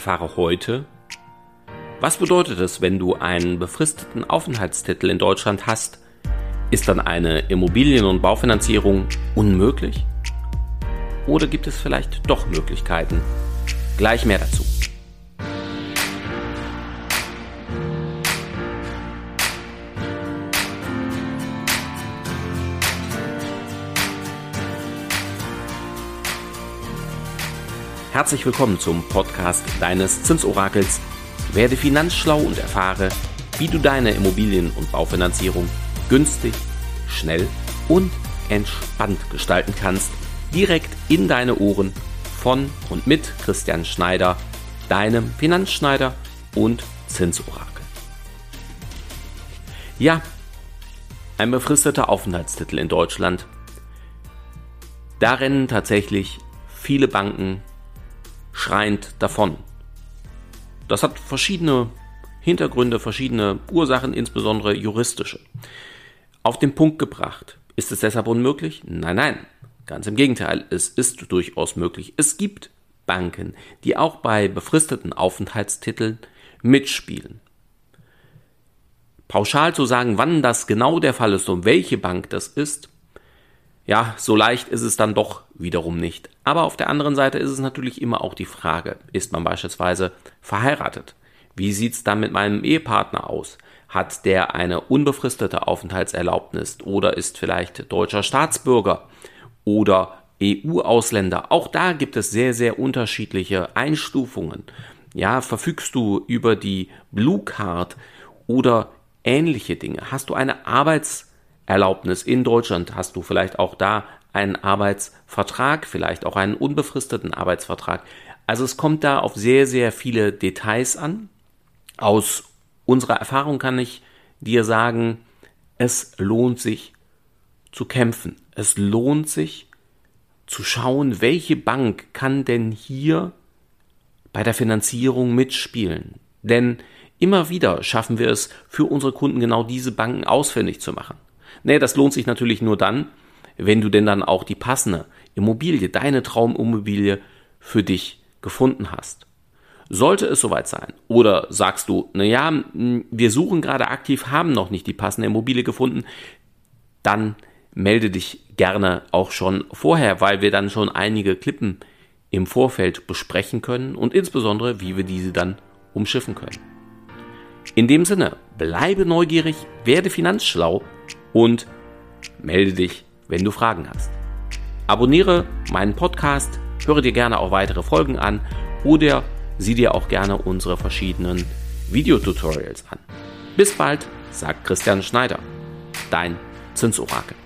Erfahre heute, was bedeutet es, wenn du einen befristeten Aufenthaltstitel in Deutschland hast? Ist dann eine Immobilien- und Baufinanzierung unmöglich? Oder gibt es vielleicht doch Möglichkeiten? Gleich mehr dazu. Herzlich willkommen zum Podcast deines Zinsorakels. Werde finanzschlau und erfahre, wie du deine Immobilien- und Baufinanzierung günstig, schnell und entspannt gestalten kannst, direkt in deine Ohren von und mit Christian Schneider, deinem Finanzschneider und Zinsorakel. Ja, ein befristeter Aufenthaltstitel in Deutschland. Da rennen tatsächlich viele Banken schreiend davon. Das hat verschiedene Hintergründe, verschiedene Ursachen, insbesondere juristische. Auf den Punkt gebracht. Ist es deshalb unmöglich? Nein, nein. Ganz im Gegenteil, es ist durchaus möglich. Es gibt Banken, die auch bei befristeten Aufenthaltstiteln mitspielen. Pauschal zu sagen, wann das genau der Fall ist und welche Bank das ist, ja, so leicht ist es dann doch wiederum nicht. Aber auf der anderen Seite ist es natürlich immer auch die Frage, ist man beispielsweise verheiratet? Wie sieht's dann mit meinem Ehepartner aus? Hat der eine unbefristete Aufenthaltserlaubnis oder ist vielleicht deutscher Staatsbürger oder EU-Ausländer? Auch da gibt es sehr, sehr unterschiedliche Einstufungen. Ja, verfügst du über die Blue Card oder ähnliche Dinge? Hast du eine Arbeits Erlaubnis in Deutschland hast du vielleicht auch da einen Arbeitsvertrag, vielleicht auch einen unbefristeten Arbeitsvertrag. Also es kommt da auf sehr, sehr viele Details an. Aus unserer Erfahrung kann ich dir sagen, es lohnt sich zu kämpfen. Es lohnt sich zu schauen, welche Bank kann denn hier bei der Finanzierung mitspielen. Denn immer wieder schaffen wir es, für unsere Kunden genau diese Banken ausfindig zu machen. Nee, das lohnt sich natürlich nur dann, wenn du denn dann auch die passende Immobilie, deine Traumimmobilie für dich gefunden hast. Sollte es soweit sein oder sagst du, na ja, wir suchen gerade aktiv, haben noch nicht die passende Immobilie gefunden, dann melde dich gerne auch schon vorher, weil wir dann schon einige Klippen im Vorfeld besprechen können und insbesondere, wie wir diese dann umschiffen können. In dem Sinne, bleibe neugierig, werde finanzschlau und melde dich, wenn du Fragen hast. Abonniere meinen Podcast, höre dir gerne auch weitere Folgen an oder sieh dir auch gerne unsere verschiedenen Videotutorials an. Bis bald, sagt Christian Schneider, dein Zinsorakel.